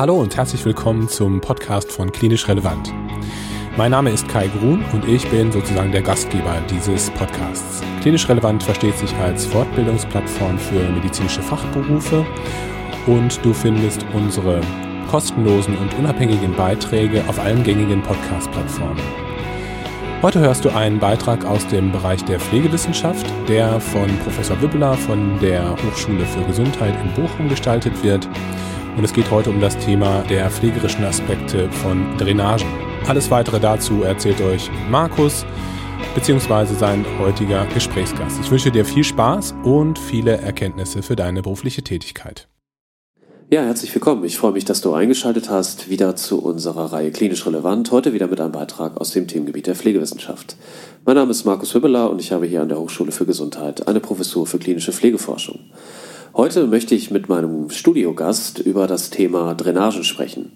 Hallo und herzlich willkommen zum Podcast von Klinisch Relevant. Mein Name ist Kai Grun und ich bin sozusagen der Gastgeber dieses Podcasts. Klinisch Relevant versteht sich als Fortbildungsplattform für medizinische Fachberufe und du findest unsere kostenlosen und unabhängigen Beiträge auf allen gängigen Podcast-Plattformen. Heute hörst du einen Beitrag aus dem Bereich der Pflegewissenschaft, der von Professor Wibbeler von der Hochschule für Gesundheit in Bochum gestaltet wird. Und es geht heute um das Thema der pflegerischen Aspekte von Drainagen. Alles weitere dazu erzählt euch Markus beziehungsweise sein heutiger Gesprächsgast. Ich wünsche dir viel Spaß und viele Erkenntnisse für deine berufliche Tätigkeit. Ja, herzlich willkommen. Ich freue mich, dass du eingeschaltet hast, wieder zu unserer Reihe Klinisch Relevant. Heute wieder mit einem Beitrag aus dem Themengebiet der Pflegewissenschaft. Mein Name ist Markus Hübbeler und ich habe hier an der Hochschule für Gesundheit eine Professur für klinische Pflegeforschung. Heute möchte ich mit meinem Studiogast über das Thema Drainagen sprechen.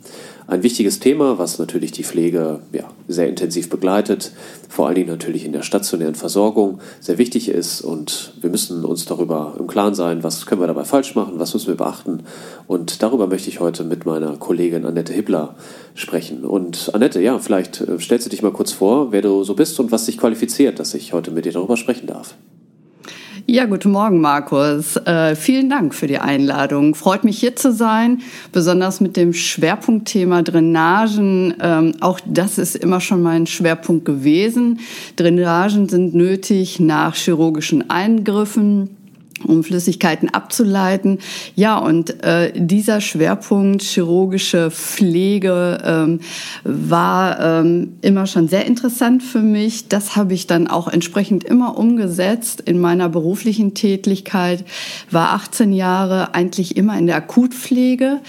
Ein wichtiges Thema, was natürlich die Pflege ja, sehr intensiv begleitet, vor allen Dingen natürlich in der stationären Versorgung sehr wichtig ist und wir müssen uns darüber im Klaren sein, was können wir dabei falsch machen, was müssen wir beachten und darüber möchte ich heute mit meiner Kollegin Annette Hibbler sprechen. Und Annette, ja, vielleicht äh, stellst du dich mal kurz vor, wer du so bist und was dich qualifiziert, dass ich heute mit dir darüber sprechen darf. Ja, guten Morgen, Markus. Äh, vielen Dank für die Einladung. Freut mich hier zu sein, besonders mit dem Schwerpunktthema Drainagen. Ähm, auch das ist immer schon mein Schwerpunkt gewesen. Drainagen sind nötig nach chirurgischen Eingriffen um Flüssigkeiten abzuleiten. Ja, und äh, dieser Schwerpunkt chirurgische Pflege ähm, war ähm, immer schon sehr interessant für mich. Das habe ich dann auch entsprechend immer umgesetzt in meiner beruflichen Tätigkeit. War 18 Jahre eigentlich immer in der Akutpflege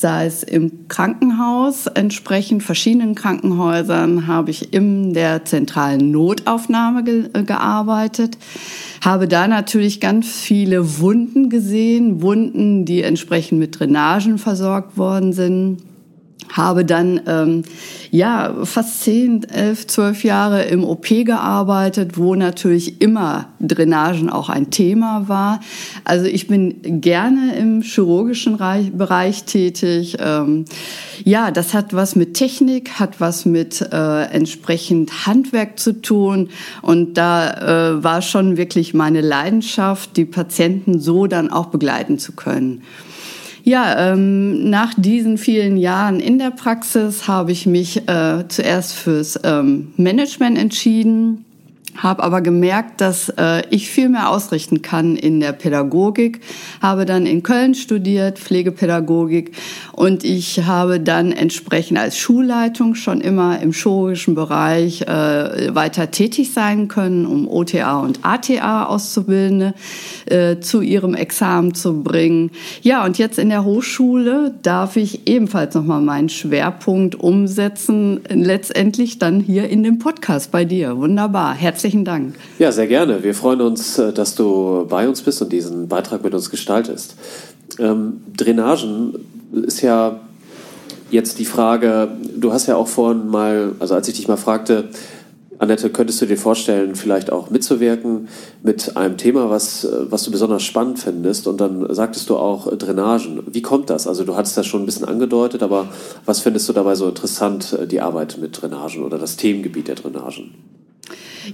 sei es im Krankenhaus, entsprechend verschiedenen Krankenhäusern habe ich in der zentralen Notaufnahme ge äh, gearbeitet, habe da natürlich ganz viele Wunden gesehen, Wunden, die entsprechend mit Drainagen versorgt worden sind habe dann ähm, ja fast zehn, elf, zwölf Jahre im OP gearbeitet, wo natürlich immer Drainagen auch ein Thema war. Also ich bin gerne im chirurgischen Bereich tätig. Ähm, ja, das hat was mit Technik, hat was mit äh, entsprechend Handwerk zu tun und da äh, war schon wirklich meine Leidenschaft, die Patienten so dann auch begleiten zu können. Ja, ähm, nach diesen vielen Jahren in der Praxis habe ich mich äh, zuerst fürs ähm, Management entschieden habe aber gemerkt, dass äh, ich viel mehr ausrichten kann in der Pädagogik, habe dann in Köln studiert, Pflegepädagogik und ich habe dann entsprechend als Schulleitung schon immer im chirurgischen Bereich äh, weiter tätig sein können, um OTA und ATA Auszubildende äh, zu ihrem Examen zu bringen. Ja, und jetzt in der Hochschule darf ich ebenfalls nochmal meinen Schwerpunkt umsetzen, letztendlich dann hier in dem Podcast bei dir. Wunderbar. Herzlich herzlichen Dank. Ja, sehr gerne. Wir freuen uns, äh, dass du bei uns bist und diesen Beitrag mit uns gestaltest. Ähm, Drainagen ist ja jetzt die Frage, du hast ja auch vorhin mal, also als ich dich mal fragte, Annette, könntest du dir vorstellen, vielleicht auch mitzuwirken mit einem Thema, was, äh, was du besonders spannend findest? Und dann sagtest du auch äh, Drainagen. Wie kommt das? Also du hattest das schon ein bisschen angedeutet, aber was findest du dabei so interessant, die Arbeit mit Drainagen oder das Themengebiet der Drainagen?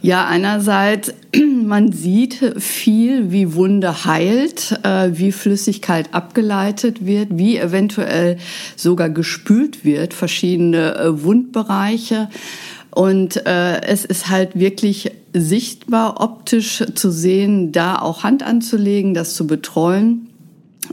Ja, einerseits, man sieht viel, wie Wunde heilt, äh, wie Flüssigkeit abgeleitet wird, wie eventuell sogar gespült wird, verschiedene äh, Wundbereiche. Und äh, es ist halt wirklich sichtbar, optisch zu sehen, da auch Hand anzulegen, das zu betreuen.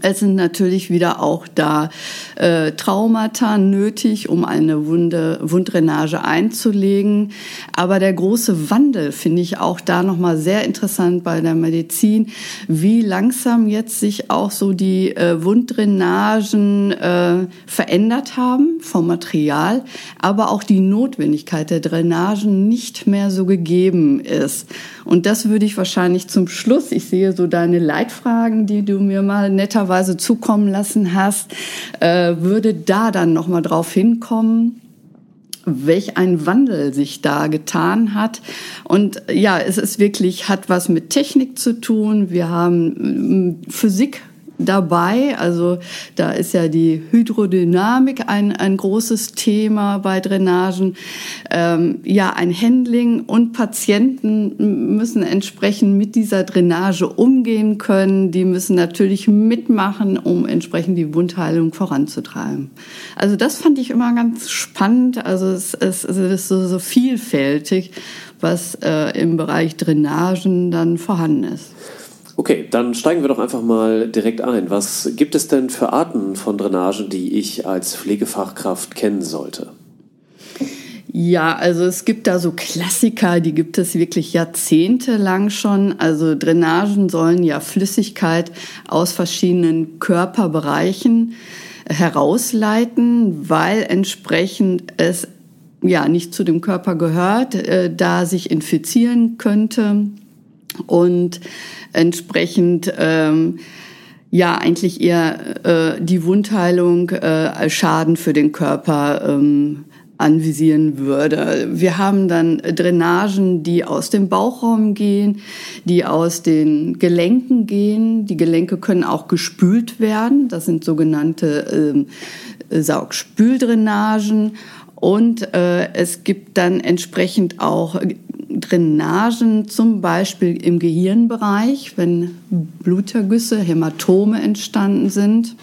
Es sind natürlich wieder auch da äh, Traumata nötig, um eine Wunde, Wunddrainage einzulegen. Aber der große Wandel finde ich auch da nochmal sehr interessant bei der Medizin, wie langsam jetzt sich auch so die äh, Wunddrainagen äh, verändert haben vom Material, aber auch die Notwendigkeit der Drainagen nicht mehr so gegeben ist. Und das würde ich wahrscheinlich zum Schluss, ich sehe so deine Leitfragen, die du mir mal netterweise zukommen lassen hast, äh, würde da dann nochmal drauf hinkommen welch ein Wandel sich da getan hat. Und ja, es ist wirklich, hat was mit Technik zu tun. Wir haben Physik dabei. Also da ist ja die Hydrodynamik ein, ein großes Thema bei Drainagen. Ähm, ja, ein Handling und Patienten müssen entsprechend mit dieser Drainage umgehen können. Die müssen natürlich mitmachen, um entsprechend die Wundheilung voranzutreiben. Also das fand ich immer ganz spannend. Also es, es, es ist so, so vielfältig, was äh, im Bereich Drainagen dann vorhanden ist. Okay, dann steigen wir doch einfach mal direkt ein. Was gibt es denn für Arten von Drainagen, die ich als Pflegefachkraft kennen sollte? Ja, also es gibt da so Klassiker, die gibt es wirklich jahrzehntelang schon. Also Drainagen sollen ja Flüssigkeit aus verschiedenen Körperbereichen herausleiten, weil entsprechend es ja nicht zu dem Körper gehört, äh, da sich infizieren könnte und entsprechend ähm, ja eigentlich eher äh, die Wundheilung äh, als Schaden für den Körper ähm, anvisieren würde. Wir haben dann Drainagen, die aus dem Bauchraum gehen, die aus den Gelenken gehen. Die Gelenke können auch gespült werden. Das sind sogenannte ähm, Saugspüldrainagen. Und äh, es gibt dann entsprechend auch Drainagen, zum Beispiel im Gehirnbereich, wenn Blutergüsse, Hämatome entstanden sind.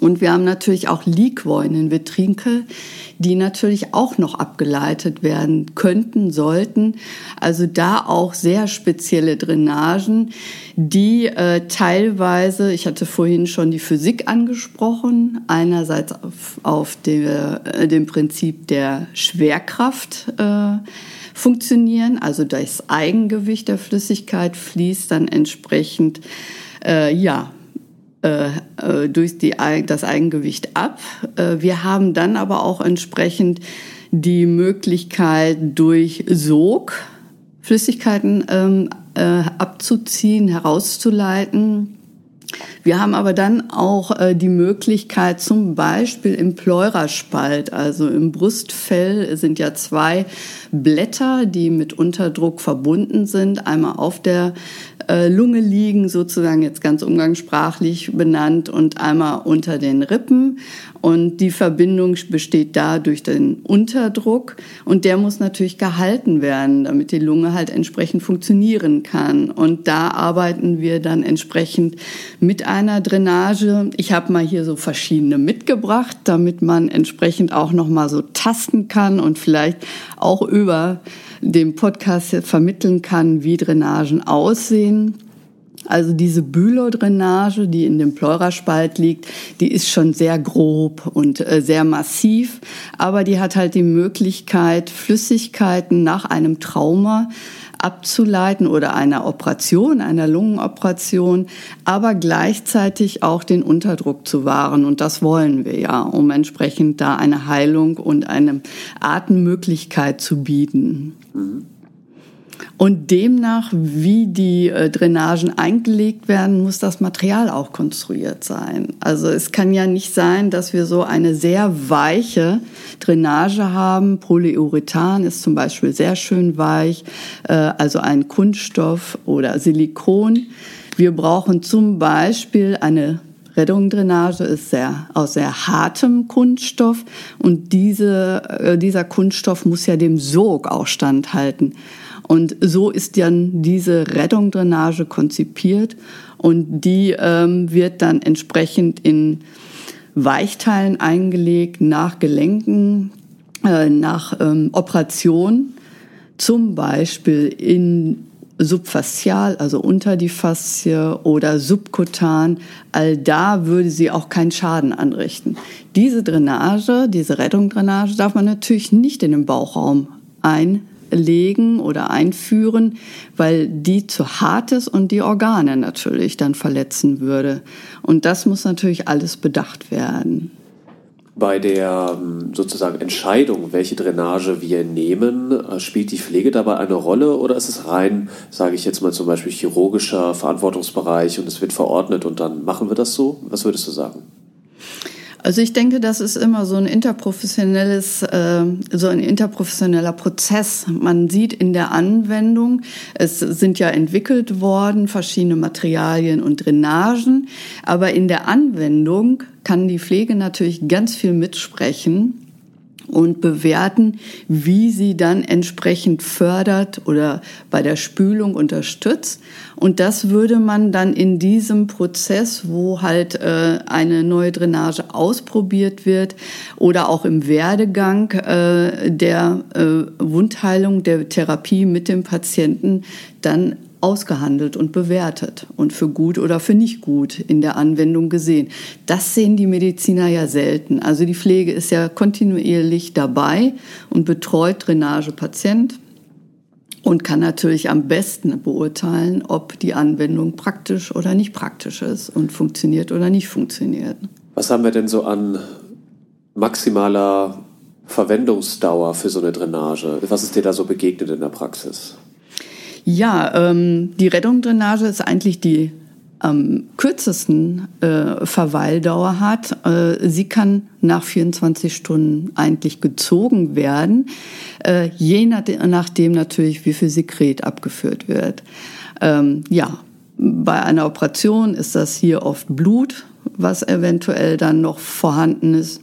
Und wir haben natürlich auch Liquoinen, Vetrinkel, die natürlich auch noch abgeleitet werden könnten, sollten. Also da auch sehr spezielle Drainagen, die äh, teilweise, ich hatte vorhin schon die Physik angesprochen, einerseits auf, auf der, äh, dem Prinzip der Schwerkraft äh, funktionieren, also das Eigengewicht der Flüssigkeit fließt dann entsprechend äh, ja äh, äh, durch die, das Eigengewicht ab. Wir haben dann aber auch entsprechend die Möglichkeit durch Sog Flüssigkeiten ähm, äh, abzuziehen, herauszuleiten. Wir haben aber dann auch äh, die Möglichkeit, zum Beispiel im Pleuraspalt, also im Brustfell, sind ja zwei Blätter, die mit Unterdruck verbunden sind, einmal auf der äh, Lunge liegen, sozusagen jetzt ganz umgangssprachlich benannt, und einmal unter den Rippen. Und die Verbindung besteht da durch den Unterdruck und der muss natürlich gehalten werden, damit die Lunge halt entsprechend funktionieren kann. Und da arbeiten wir dann entsprechend mit einer Drainage. Ich habe mal hier so verschiedene mitgebracht, damit man entsprechend auch noch mal so tasten kann und vielleicht auch über dem Podcast vermitteln kann, wie Drainagen aussehen. Also diese Bülow-Drainage, die in dem Pleuraspalt liegt, die ist schon sehr grob und äh, sehr massiv, aber die hat halt die Möglichkeit, Flüssigkeiten nach einem Trauma abzuleiten oder einer Operation, einer Lungenoperation, aber gleichzeitig auch den Unterdruck zu wahren. Und das wollen wir ja, um entsprechend da eine Heilung und eine Atemmöglichkeit zu bieten. Mhm. Und demnach, wie die äh, Drainagen eingelegt werden, muss das Material auch konstruiert sein. Also es kann ja nicht sein, dass wir so eine sehr weiche Drainage haben. Polyurethan ist zum Beispiel sehr schön weich, äh, also ein Kunststoff oder Silikon. Wir brauchen zum Beispiel eine Rettungsdrainage ist sehr, aus sehr hartem Kunststoff und diese, äh, dieser Kunststoff muss ja dem Sog auch standhalten. Und so ist dann diese Rettungsdrainage konzipiert und die ähm, wird dann entsprechend in Weichteilen eingelegt nach Gelenken, äh, nach ähm, Operation, zum Beispiel in subfaszial, also unter die Faszie oder subkutan, all da würde sie auch keinen Schaden anrichten. Diese Drainage, diese Rettungsdrainage darf man natürlich nicht in den Bauchraum ein legen oder einführen, weil die zu hart ist und die Organe natürlich dann verletzen würde. Und das muss natürlich alles bedacht werden. Bei der ähm, sozusagen Entscheidung, welche Drainage wir nehmen, äh, spielt die Pflege dabei eine Rolle oder ist es rein, sage ich jetzt mal zum Beispiel chirurgischer Verantwortungsbereich und es wird verordnet und dann machen wir das so? Was würdest du sagen? Also ich denke, das ist immer so ein interprofessionelles, äh, so ein interprofessioneller Prozess. Man sieht in der Anwendung, es sind ja entwickelt worden verschiedene Materialien und Drainagen, aber in der Anwendung kann die Pflege natürlich ganz viel mitsprechen und bewerten, wie sie dann entsprechend fördert oder bei der Spülung unterstützt. Und das würde man dann in diesem Prozess, wo halt äh, eine neue Drainage ausprobiert wird oder auch im Werdegang äh, der äh, Wundheilung, der Therapie mit dem Patienten dann ausgehandelt und bewertet und für gut oder für nicht gut in der Anwendung gesehen. Das sehen die Mediziner ja selten. Also die Pflege ist ja kontinuierlich dabei und betreut Drainage-Patient und kann natürlich am besten beurteilen, ob die Anwendung praktisch oder nicht praktisch ist und funktioniert oder nicht funktioniert. Was haben wir denn so an maximaler Verwendungsdauer für so eine Drainage? Was ist dir da so begegnet in der Praxis? Ja, ähm, die Rettungsdrainage ist eigentlich die am kürzesten äh, Verweildauer hat. Äh, sie kann nach 24 Stunden eigentlich gezogen werden, äh, je nach, nachdem natürlich, wie viel Sekret abgeführt wird. Ähm, ja, bei einer Operation ist das hier oft Blut, was eventuell dann noch vorhanden ist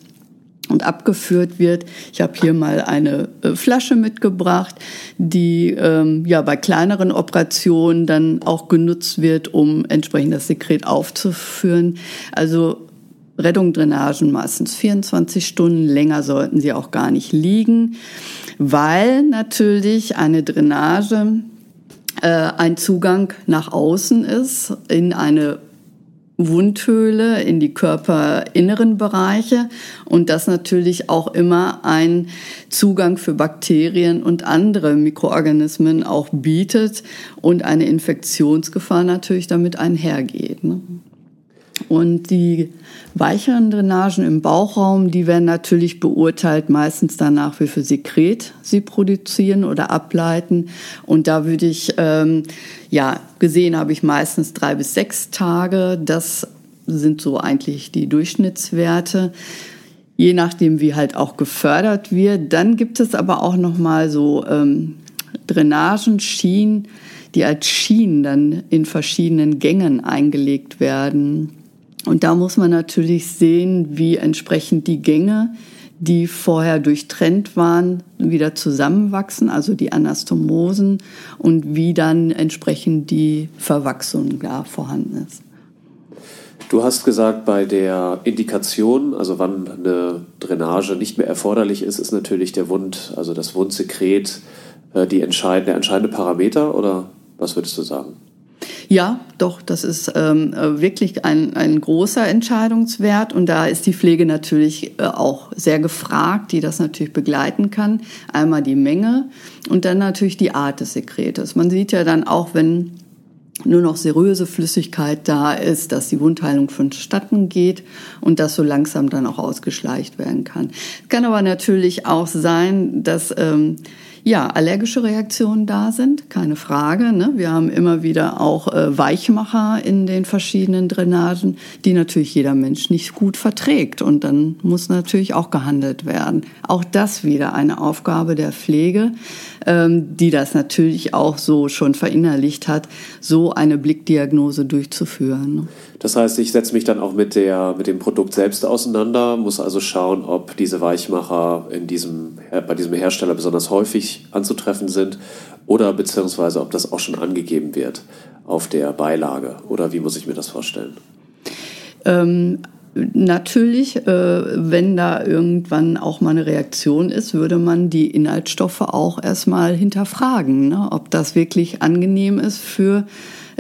und abgeführt wird. Ich habe hier mal eine äh, Flasche mitgebracht, die ähm, ja bei kleineren Operationen dann auch genutzt wird, um entsprechend das Sekret aufzuführen. Also Rettungsdrainagen meistens 24 Stunden, länger sollten sie auch gar nicht liegen, weil natürlich eine Drainage äh, ein Zugang nach außen ist in eine Wundhöhle, in die körperinneren Bereiche und das natürlich auch immer ein Zugang für Bakterien und andere Mikroorganismen auch bietet und eine Infektionsgefahr natürlich damit einhergeht. Ne? Und die weicheren Drainagen im Bauchraum, die werden natürlich beurteilt meistens danach, wie viel Sekret sie produzieren oder ableiten. Und da würde ich, ähm, ja, gesehen habe ich meistens drei bis sechs Tage. Das sind so eigentlich die Durchschnittswerte. Je nachdem, wie halt auch gefördert wird. Dann gibt es aber auch noch mal so ähm, Drainagen, Schienen, die als Schienen dann in verschiedenen Gängen eingelegt werden. Und da muss man natürlich sehen, wie entsprechend die Gänge, die vorher durchtrennt waren, wieder zusammenwachsen, also die Anastomosen und wie dann entsprechend die Verwachsung da vorhanden ist. Du hast gesagt, bei der Indikation, also wann eine Drainage nicht mehr erforderlich ist, ist natürlich der Wund, also das Wundsekret, äh, die entscheidende, der entscheidende Parameter oder was würdest du sagen? Ja, doch, das ist ähm, wirklich ein, ein großer Entscheidungswert und da ist die Pflege natürlich äh, auch sehr gefragt, die das natürlich begleiten kann. Einmal die Menge und dann natürlich die Art des Sekretes. Man sieht ja dann auch, wenn nur noch seröse Flüssigkeit da ist, dass die Wundheilung vonstatten geht und das so langsam dann auch ausgeschleicht werden kann. Es kann aber natürlich auch sein, dass ähm, ja, allergische Reaktionen da sind, keine Frage. Ne? Wir haben immer wieder auch äh, Weichmacher in den verschiedenen Drainagen, die natürlich jeder Mensch nicht gut verträgt. Und dann muss natürlich auch gehandelt werden. Auch das wieder eine Aufgabe der Pflege, ähm, die das natürlich auch so schon verinnerlicht hat, so eine Blickdiagnose durchzuführen. Das heißt, ich setze mich dann auch mit, der, mit dem Produkt selbst auseinander, muss also schauen, ob diese Weichmacher in diesem, bei diesem Hersteller besonders häufig anzutreffen sind oder beziehungsweise ob das auch schon angegeben wird auf der Beilage oder wie muss ich mir das vorstellen? Ähm, Natürlich, äh, wenn da irgendwann auch mal eine Reaktion ist, würde man die Inhaltsstoffe auch erstmal hinterfragen, ne? ob das wirklich angenehm ist für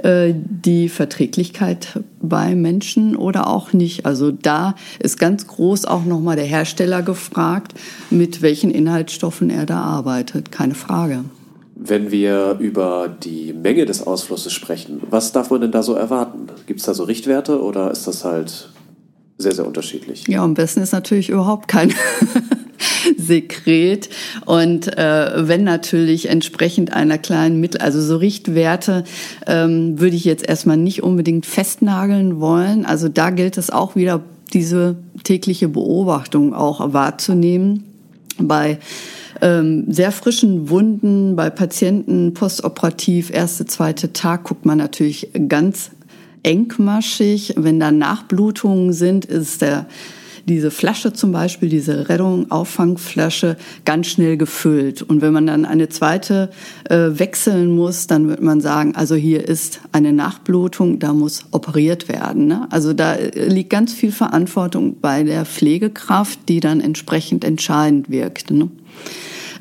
die Verträglichkeit bei Menschen oder auch nicht. Also da ist ganz groß auch nochmal der Hersteller gefragt, mit welchen Inhaltsstoffen er da arbeitet. Keine Frage. Wenn wir über die Menge des Ausflusses sprechen, was darf man denn da so erwarten? Gibt es da so Richtwerte oder ist das halt sehr, sehr unterschiedlich? Ja, am besten ist natürlich überhaupt keine Sekret. Und äh, wenn natürlich entsprechend einer kleinen Mittel, also so Richtwerte, ähm, würde ich jetzt erstmal nicht unbedingt festnageln wollen. Also da gilt es auch wieder, diese tägliche Beobachtung auch wahrzunehmen. Bei ähm, sehr frischen Wunden, bei Patienten postoperativ, erste, zweite Tag, guckt man natürlich ganz engmaschig. Wenn da Nachblutungen sind, ist der diese Flasche zum Beispiel, diese Rettung, Auffangflasche, ganz schnell gefüllt. Und wenn man dann eine zweite äh, wechseln muss, dann wird man sagen, also hier ist eine Nachblutung, da muss operiert werden. Ne? Also da äh, liegt ganz viel Verantwortung bei der Pflegekraft, die dann entsprechend entscheidend wirkt. Ne?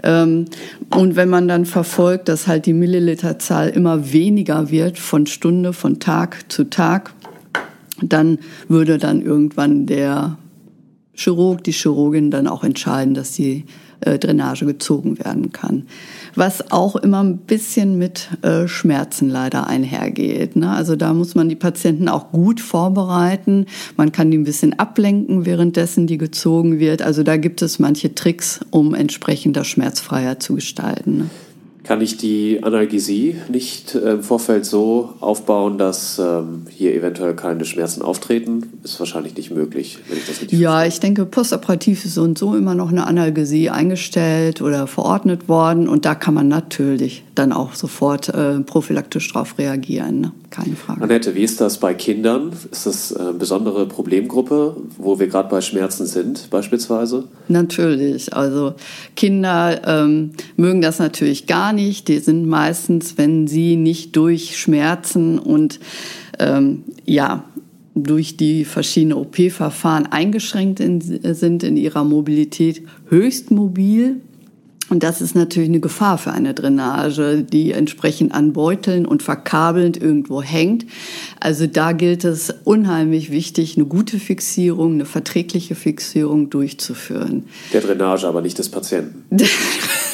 Ähm, und wenn man dann verfolgt, dass halt die Milliliterzahl immer weniger wird von Stunde, von Tag zu Tag, dann würde dann irgendwann der Chirurg, die Chirurgin dann auch entscheiden, dass die äh, Drainage gezogen werden kann. Was auch immer ein bisschen mit äh, Schmerzen leider einhergeht. Ne? Also da muss man die Patienten auch gut vorbereiten. Man kann die ein bisschen ablenken, währenddessen die gezogen wird. Also da gibt es manche Tricks, um entsprechend das schmerzfreier zu gestalten. Ne? Kann ich die Analgesie nicht im Vorfeld so aufbauen, dass ähm, hier eventuell keine Schmerzen auftreten? Ist wahrscheinlich nicht möglich, wenn ich das richtig Ja, verstehe. ich denke, postoperativ ist so und so immer noch eine Analgesie eingestellt oder verordnet worden und da kann man natürlich dann auch sofort äh, prophylaktisch darauf reagieren. Ne? Keine Frage. Annette, wie ist das bei Kindern? Ist das eine besondere Problemgruppe, wo wir gerade bei Schmerzen sind, beispielsweise? Natürlich. Also Kinder ähm, mögen das natürlich gar nicht. Die sind meistens, wenn sie nicht durch Schmerzen und ähm, ja, durch die verschiedenen OP-Verfahren eingeschränkt in, sind in ihrer Mobilität, höchst mobil, und das ist natürlich eine Gefahr für eine Drainage, die entsprechend an Beuteln und verkabelnd irgendwo hängt. Also da gilt es unheimlich wichtig, eine gute Fixierung, eine verträgliche Fixierung durchzuführen. Der Drainage, aber nicht des Patienten. Der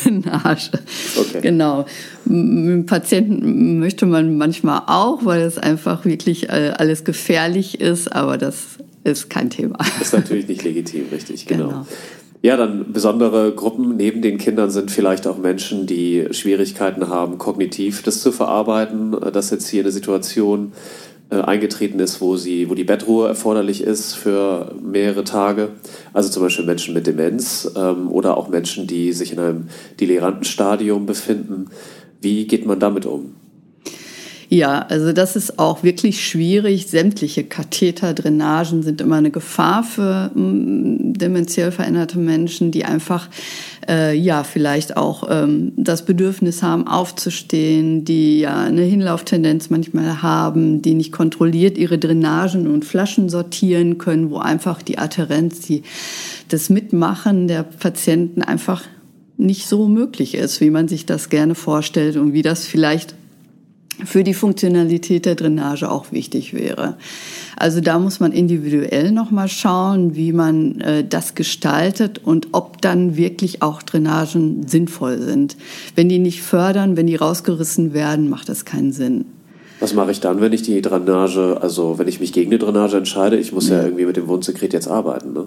Drainage. Okay. Genau. Mit dem Patienten möchte man manchmal auch, weil es einfach wirklich äh, alles gefährlich ist, aber das ist kein Thema. Das ist natürlich nicht legitim, richtig, genau. genau. Ja, dann besondere Gruppen neben den Kindern sind vielleicht auch Menschen, die Schwierigkeiten haben, kognitiv das zu verarbeiten, äh, dass jetzt hier eine Situation äh, eingetreten ist, wo, sie, wo die Bettruhe erforderlich ist für mehrere Tage. Also zum Beispiel Menschen mit Demenz ähm, oder auch Menschen, die sich in einem deliranten Stadium befinden. Wie geht man damit um? Ja, also das ist auch wirklich schwierig. Sämtliche Katheter, Drainagen sind immer eine Gefahr für mm, dementiell veränderte Menschen, die einfach äh, ja vielleicht auch ähm, das Bedürfnis haben, aufzustehen, die ja eine Hinlauftendenz manchmal haben, die nicht kontrolliert ihre Drainagen und Flaschen sortieren können, wo einfach die Adherenz, die, das Mitmachen der Patienten einfach nicht so möglich ist, wie man sich das gerne vorstellt und wie das vielleicht für die Funktionalität der Drainage auch wichtig wäre. Also da muss man individuell nochmal schauen, wie man äh, das gestaltet und ob dann wirklich auch Drainagen sinnvoll sind. Wenn die nicht fördern, wenn die rausgerissen werden, macht das keinen Sinn. Was mache ich dann, wenn ich die Drainage, also wenn ich mich gegen eine Drainage entscheide? Ich muss ja, ja irgendwie mit dem Wundsekret jetzt arbeiten. Ne?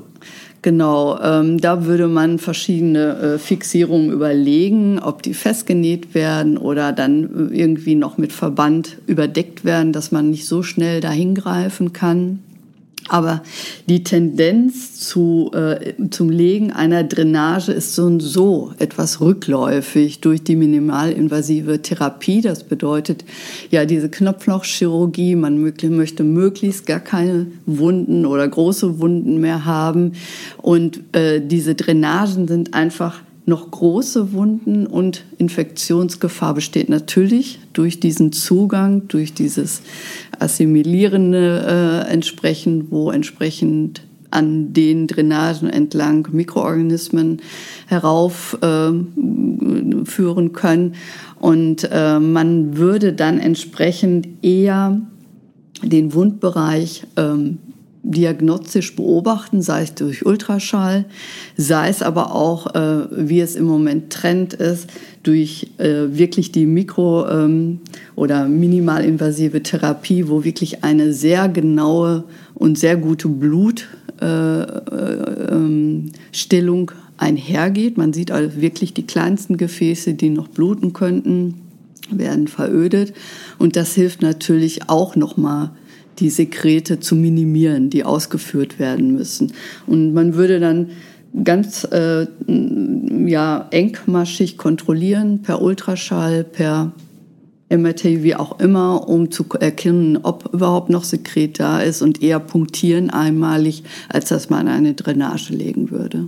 Genau, ähm, da würde man verschiedene äh, Fixierungen überlegen, ob die festgenäht werden oder dann äh, irgendwie noch mit Verband überdeckt werden, dass man nicht so schnell dahin greifen kann. Aber die Tendenz zu, äh, zum Legen einer Drainage ist so und so etwas rückläufig durch die minimalinvasive Therapie. Das bedeutet ja diese Knopflochchirurgie. Man möchte möglichst gar keine Wunden oder große Wunden mehr haben. Und äh, diese Drainagen sind einfach noch große Wunden und Infektionsgefahr besteht natürlich durch diesen Zugang, durch dieses Assimilierende äh, entsprechend, wo entsprechend an den Drainagen entlang Mikroorganismen heraufführen äh, können. Und äh, man würde dann entsprechend eher den Wundbereich ähm, diagnostisch beobachten, sei es durch Ultraschall, sei es aber auch, äh, wie es im Moment Trend ist, durch äh, wirklich die mikro- ähm, oder minimalinvasive Therapie, wo wirklich eine sehr genaue und sehr gute Blutstellung äh, äh, ähm, einhergeht. Man sieht also wirklich die kleinsten Gefäße, die noch bluten könnten, werden verödet. Und das hilft natürlich auch nochmal, die Sekrete zu minimieren, die ausgeführt werden müssen. Und man würde dann ganz äh, ja, engmaschig kontrollieren per Ultraschall, per MRT, wie auch immer, um zu erkennen, ob überhaupt noch Sekret da ist und eher punktieren einmalig, als dass man eine Drainage legen würde.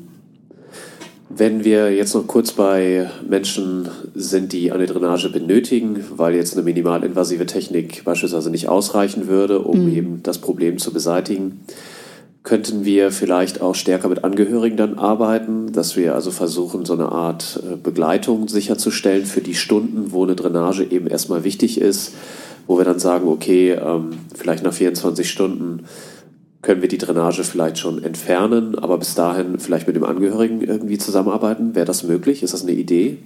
Wenn wir jetzt noch kurz bei Menschen sind, die eine Drainage benötigen, weil jetzt eine minimalinvasive Technik beispielsweise nicht ausreichen würde, um mhm. eben das Problem zu beseitigen, könnten wir vielleicht auch stärker mit Angehörigen dann arbeiten, dass wir also versuchen, so eine Art äh, Begleitung sicherzustellen für die Stunden, wo eine Drainage eben erstmal wichtig ist, wo wir dann sagen, okay, ähm, vielleicht nach 24 Stunden können wir die Drainage vielleicht schon entfernen, aber bis dahin vielleicht mit dem Angehörigen irgendwie zusammenarbeiten? Wäre das möglich? Ist das eine Idee?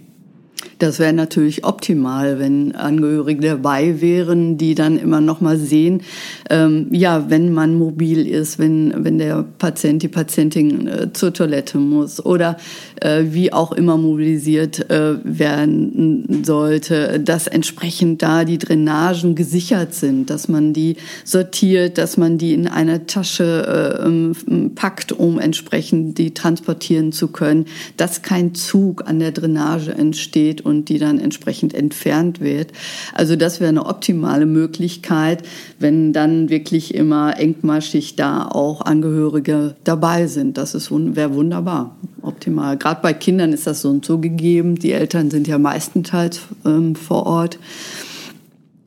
Das wäre natürlich optimal, wenn Angehörige dabei wären, die dann immer noch mal sehen, ähm, ja, wenn man mobil ist, wenn, wenn der Patient, die Patientin äh, zur Toilette muss oder äh, wie auch immer mobilisiert äh, werden sollte, dass entsprechend da die Drainagen gesichert sind, dass man die sortiert, dass man die in einer Tasche äh, ähm, packt, um entsprechend die transportieren zu können, dass kein Zug an der Drainage entsteht und die dann entsprechend entfernt wird. Also das wäre eine optimale Möglichkeit, wenn dann wirklich immer engmaschig da auch Angehörige dabei sind. Das wäre wunderbar, optimal. Gerade bei Kindern ist das so und so gegeben. Die Eltern sind ja meistenteils ähm, vor Ort.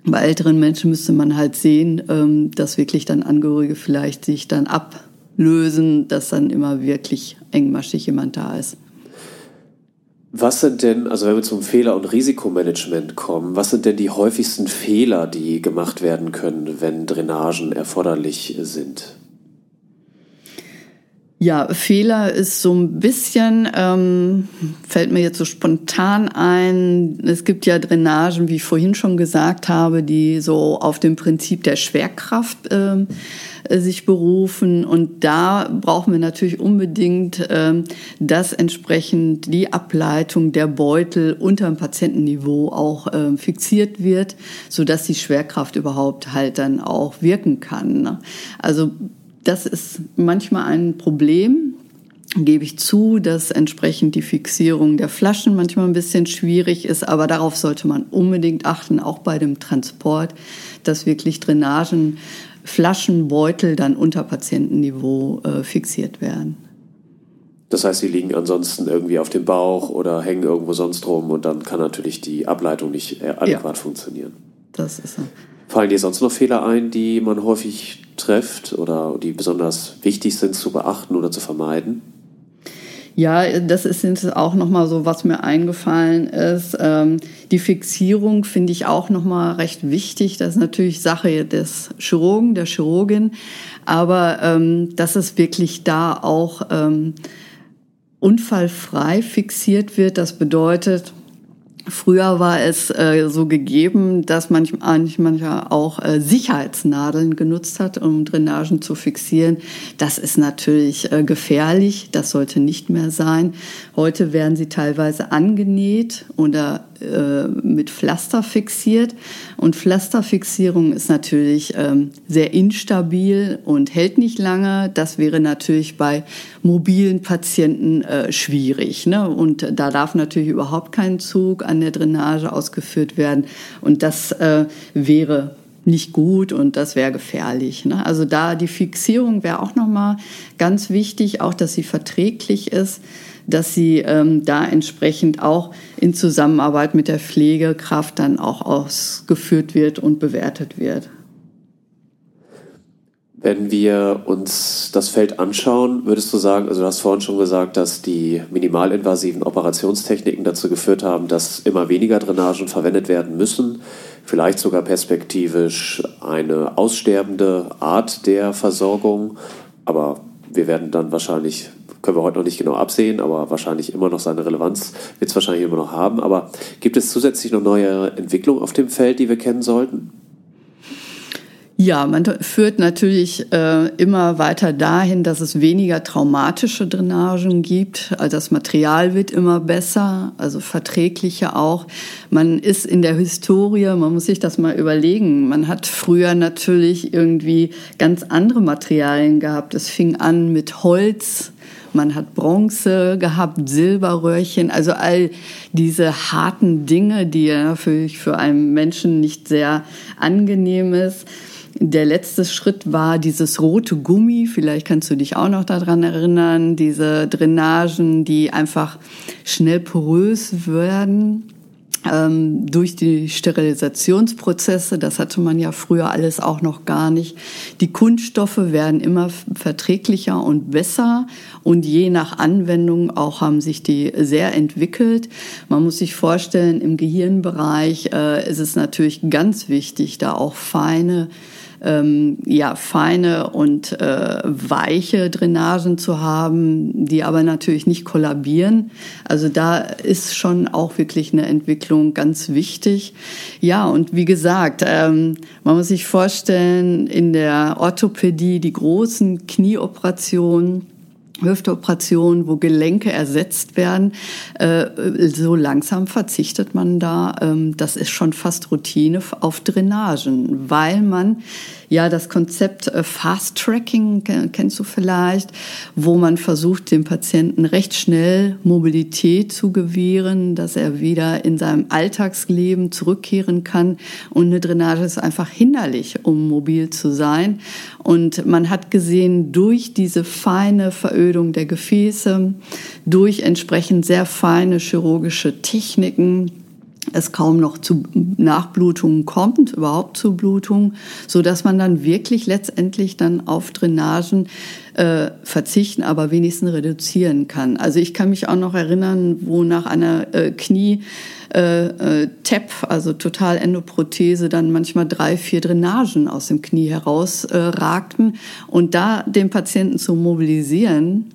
Bei älteren Menschen müsste man halt sehen, ähm, dass wirklich dann Angehörige vielleicht sich dann ablösen, dass dann immer wirklich engmaschig jemand da ist. Was sind denn, also wenn wir zum Fehler- und Risikomanagement kommen, was sind denn die häufigsten Fehler, die gemacht werden können, wenn Drainagen erforderlich sind? Ja, Fehler ist so ein bisschen, ähm, fällt mir jetzt so spontan ein. Es gibt ja Drainagen, wie ich vorhin schon gesagt habe, die so auf dem Prinzip der Schwerkraft ähm, äh, sich berufen. Und da brauchen wir natürlich unbedingt, ähm, dass entsprechend die Ableitung der Beutel unter dem Patientenniveau auch ähm, fixiert wird, sodass die Schwerkraft überhaupt halt dann auch wirken kann. Ne? Also das ist manchmal ein Problem, gebe ich zu, dass entsprechend die Fixierung der Flaschen manchmal ein bisschen schwierig ist, aber darauf sollte man unbedingt achten, auch bei dem Transport, dass wirklich Drainagen Flaschenbeutel dann unter Patientenniveau äh, fixiert werden. Das heißt, sie liegen ansonsten irgendwie auf dem Bauch oder hängen irgendwo sonst rum und dann kann natürlich die Ableitung nicht äh, adäquat ja, funktionieren. Das ist so. Fallen dir sonst noch Fehler ein, die man häufig trifft oder die besonders wichtig sind zu beachten oder zu vermeiden? Ja, das ist jetzt auch nochmal so, was mir eingefallen ist. Ähm, die Fixierung finde ich auch nochmal recht wichtig. Das ist natürlich Sache des Chirurgen, der Chirurgin. Aber ähm, dass es wirklich da auch ähm, unfallfrei fixiert wird, das bedeutet, Früher war es äh, so gegeben, dass manchmal, manchmal auch äh, Sicherheitsnadeln genutzt hat, um Drainagen zu fixieren. Das ist natürlich äh, gefährlich. Das sollte nicht mehr sein. Heute werden sie teilweise angenäht oder äh, mit Pflaster fixiert. Und Pflasterfixierung ist natürlich ähm, sehr instabil und hält nicht lange. Das wäre natürlich bei mobilen Patienten äh, schwierig. Ne? Und da darf natürlich überhaupt kein Zug an der Drainage ausgeführt werden. Und das äh, wäre nicht gut und das wäre gefährlich. Ne? Also da die Fixierung wäre auch nochmal ganz wichtig, auch dass sie verträglich ist dass sie ähm, da entsprechend auch in Zusammenarbeit mit der Pflegekraft dann auch ausgeführt wird und bewertet wird. Wenn wir uns das Feld anschauen, würdest du sagen, also du hast vorhin schon gesagt, dass die minimalinvasiven Operationstechniken dazu geführt haben, dass immer weniger Drainagen verwendet werden müssen, vielleicht sogar perspektivisch eine aussterbende Art der Versorgung, aber wir werden dann wahrscheinlich können wir heute noch nicht genau absehen, aber wahrscheinlich immer noch seine Relevanz wird es wahrscheinlich immer noch haben. Aber gibt es zusätzlich noch neue Entwicklungen auf dem Feld, die wir kennen sollten? Ja, man führt natürlich äh, immer weiter dahin, dass es weniger traumatische Drainagen gibt. Also das Material wird immer besser, also verträglicher auch. Man ist in der Historie, man muss sich das mal überlegen. Man hat früher natürlich irgendwie ganz andere Materialien gehabt. Es fing an mit Holz, man hat Bronze gehabt, Silberröhrchen, also all diese harten Dinge, die ja für, für einen Menschen nicht sehr angenehm ist. Der letzte Schritt war dieses rote Gummi. Vielleicht kannst du dich auch noch daran erinnern. Diese Drainagen, die einfach schnell porös werden durch die Sterilisationsprozesse. Das hatte man ja früher alles auch noch gar nicht. Die Kunststoffe werden immer verträglicher und besser und je nach Anwendung auch haben sich die sehr entwickelt. Man muss sich vorstellen, im Gehirnbereich äh, ist es natürlich ganz wichtig, da auch feine ähm, ja, feine und äh, weiche Drainagen zu haben, die aber natürlich nicht kollabieren. Also da ist schon auch wirklich eine Entwicklung ganz wichtig. Ja, und wie gesagt, ähm, man muss sich vorstellen, in der Orthopädie die großen Knieoperationen, Hüftoperationen, wo Gelenke ersetzt werden, äh, so langsam verzichtet man da, ähm, das ist schon fast Routine auf Drainagen, weil man ja das Konzept äh, Fast Tracking kennst du vielleicht, wo man versucht, dem Patienten recht schnell Mobilität zu gewähren, dass er wieder in seinem Alltagsleben zurückkehren kann. Und eine Drainage ist einfach hinderlich, um mobil zu sein. Und man hat gesehen, durch diese feine Verödung der Gefäße, durch entsprechend sehr feine chirurgische Techniken, es kaum noch zu Nachblutungen kommt, überhaupt zu Blutungen, so dass man dann wirklich letztendlich dann auf Drainagen äh, verzichten, aber wenigstens reduzieren kann. Also ich kann mich auch noch erinnern, wo nach einer äh, Knie äh, äh, TEP, also Totalendoprothese, dann manchmal drei, vier Drainagen aus dem Knie herausragten. Äh, und da den Patienten zu mobilisieren,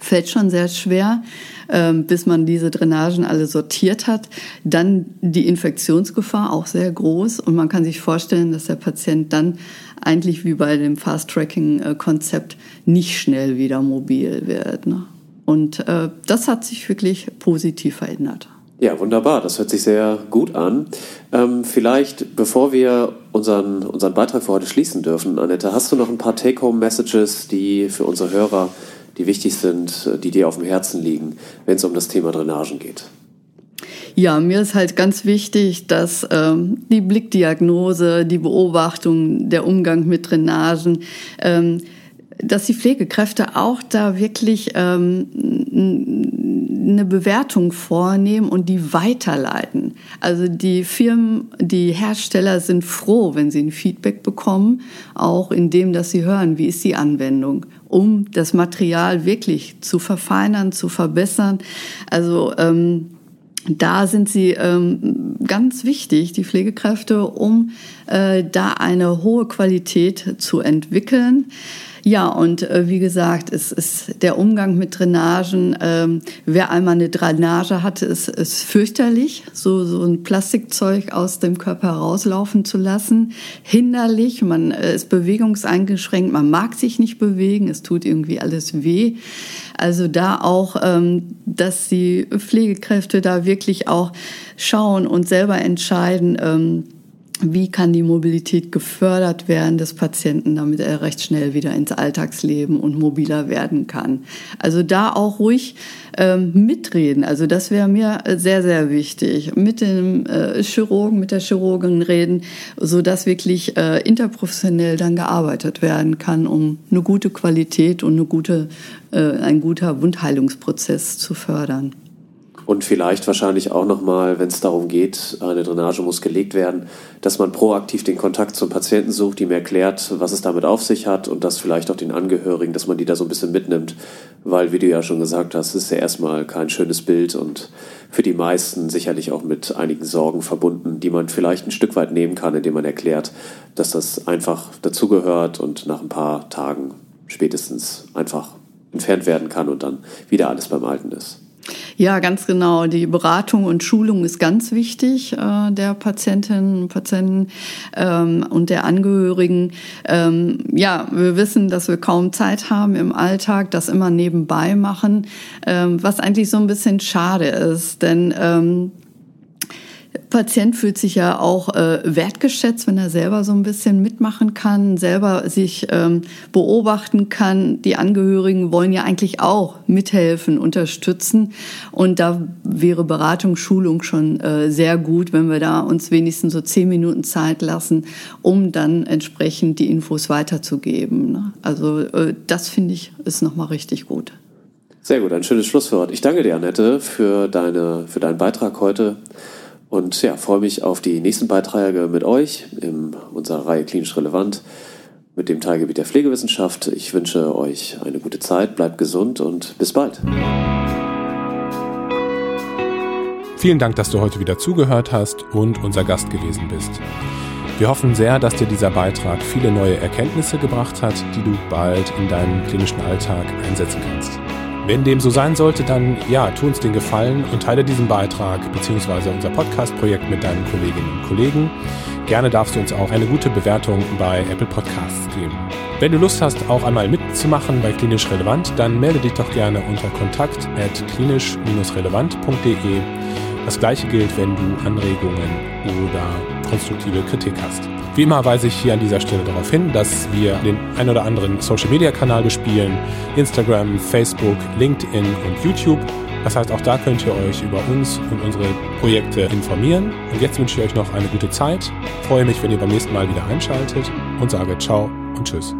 fällt schon sehr schwer, ähm, bis man diese Drainagen alle sortiert hat. Dann die Infektionsgefahr auch sehr groß und man kann sich vorstellen, dass der Patient dann eigentlich wie bei dem Fast-Tracking-Konzept nicht schnell wieder mobil wird. Ne? Und äh, das hat sich wirklich positiv verändert. Ja, wunderbar. Das hört sich sehr gut an. Ähm, vielleicht, bevor wir unseren, unseren Beitrag für heute schließen dürfen, Annette, hast du noch ein paar Take-Home-Messages, die für unsere Hörer die wichtig sind, die dir auf dem Herzen liegen, wenn es um das Thema Drainagen geht? Ja, mir ist halt ganz wichtig, dass ähm, die Blickdiagnose, die Beobachtung, der Umgang mit Drainagen, ähm, dass die Pflegekräfte auch da wirklich ähm, eine Bewertung vornehmen und die weiterleiten. Also die Firmen, die Hersteller sind froh, wenn sie ein Feedback bekommen, auch indem, dass sie hören, wie ist die Anwendung, um das Material wirklich zu verfeinern, zu verbessern. Also ähm, da sind sie ähm, ganz wichtig, die Pflegekräfte, um äh, da eine hohe Qualität zu entwickeln. Ja, und äh, wie gesagt, es ist der Umgang mit Drainagen. Ähm, wer einmal eine Drainage hatte, ist, ist fürchterlich, so, so ein Plastikzeug aus dem Körper rauslaufen zu lassen. Hinderlich, man äh, ist bewegungseingeschränkt, man mag sich nicht bewegen, es tut irgendwie alles weh. Also da auch, ähm, dass die Pflegekräfte da wirklich auch schauen und selber entscheiden, ähm, wie kann die Mobilität gefördert werden des Patienten, damit er recht schnell wieder ins Alltagsleben und mobiler werden kann. Also da auch ruhig ähm, mitreden. Also das wäre mir sehr, sehr wichtig. Mit dem äh, Chirurgen, mit der Chirurgin reden, so dass wirklich äh, interprofessionell dann gearbeitet werden kann, um eine gute Qualität und eine gute, äh, ein guter Wundheilungsprozess zu fördern. Und vielleicht wahrscheinlich auch nochmal, wenn es darum geht, eine Drainage muss gelegt werden, dass man proaktiv den Kontakt zum Patienten sucht, ihm erklärt, was es damit auf sich hat und das vielleicht auch den Angehörigen, dass man die da so ein bisschen mitnimmt. Weil, wie du ja schon gesagt hast, ist ja erstmal kein schönes Bild und für die meisten sicherlich auch mit einigen Sorgen verbunden, die man vielleicht ein Stück weit nehmen kann, indem man erklärt, dass das einfach dazugehört und nach ein paar Tagen spätestens einfach entfernt werden kann und dann wieder alles beim Alten ist. Ja, ganz genau. Die Beratung und Schulung ist ganz wichtig äh, der Patientinnen und Patienten ähm, und der Angehörigen. Ähm, ja, wir wissen, dass wir kaum Zeit haben im Alltag, das immer nebenbei machen, ähm, was eigentlich so ein bisschen schade ist, denn ähm, Patient fühlt sich ja auch äh, wertgeschätzt, wenn er selber so ein bisschen mitmachen kann, selber sich ähm, beobachten kann. Die Angehörigen wollen ja eigentlich auch mithelfen, unterstützen. Und da wäre Beratung, Schulung schon äh, sehr gut, wenn wir da uns wenigstens so zehn Minuten Zeit lassen, um dann entsprechend die Infos weiterzugeben. Ne? Also äh, das finde ich ist nochmal richtig gut. Sehr gut, ein schönes Schlusswort. Ich danke dir, Annette, für, deine, für deinen Beitrag heute. Und ja, freue mich auf die nächsten Beiträge mit euch in unserer Reihe Klinisch Relevant mit dem Teilgebiet der Pflegewissenschaft. Ich wünsche euch eine gute Zeit, bleibt gesund und bis bald. Vielen Dank, dass du heute wieder zugehört hast und unser Gast gewesen bist. Wir hoffen sehr, dass dir dieser Beitrag viele neue Erkenntnisse gebracht hat, die du bald in deinem klinischen Alltag einsetzen kannst. Wenn dem so sein sollte, dann ja, tu uns den Gefallen und teile diesen Beitrag bzw. unser Podcast-Projekt mit deinen Kolleginnen und Kollegen. Gerne darfst du uns auch eine gute Bewertung bei Apple Podcasts geben. Wenn du Lust hast, auch einmal mitzumachen bei Klinisch Relevant, dann melde dich doch gerne unter kontakt at klinisch-relevant.de. Das gleiche gilt, wenn du Anregungen oder konstruktive Kritik hast. Wie immer weise ich hier an dieser Stelle darauf hin, dass wir den ein oder anderen Social Media Kanal bespielen. Instagram, Facebook, LinkedIn und YouTube. Das heißt, auch da könnt ihr euch über uns und unsere Projekte informieren. Und jetzt wünsche ich euch noch eine gute Zeit. Freue mich, wenn ihr beim nächsten Mal wieder einschaltet und sage ciao und tschüss.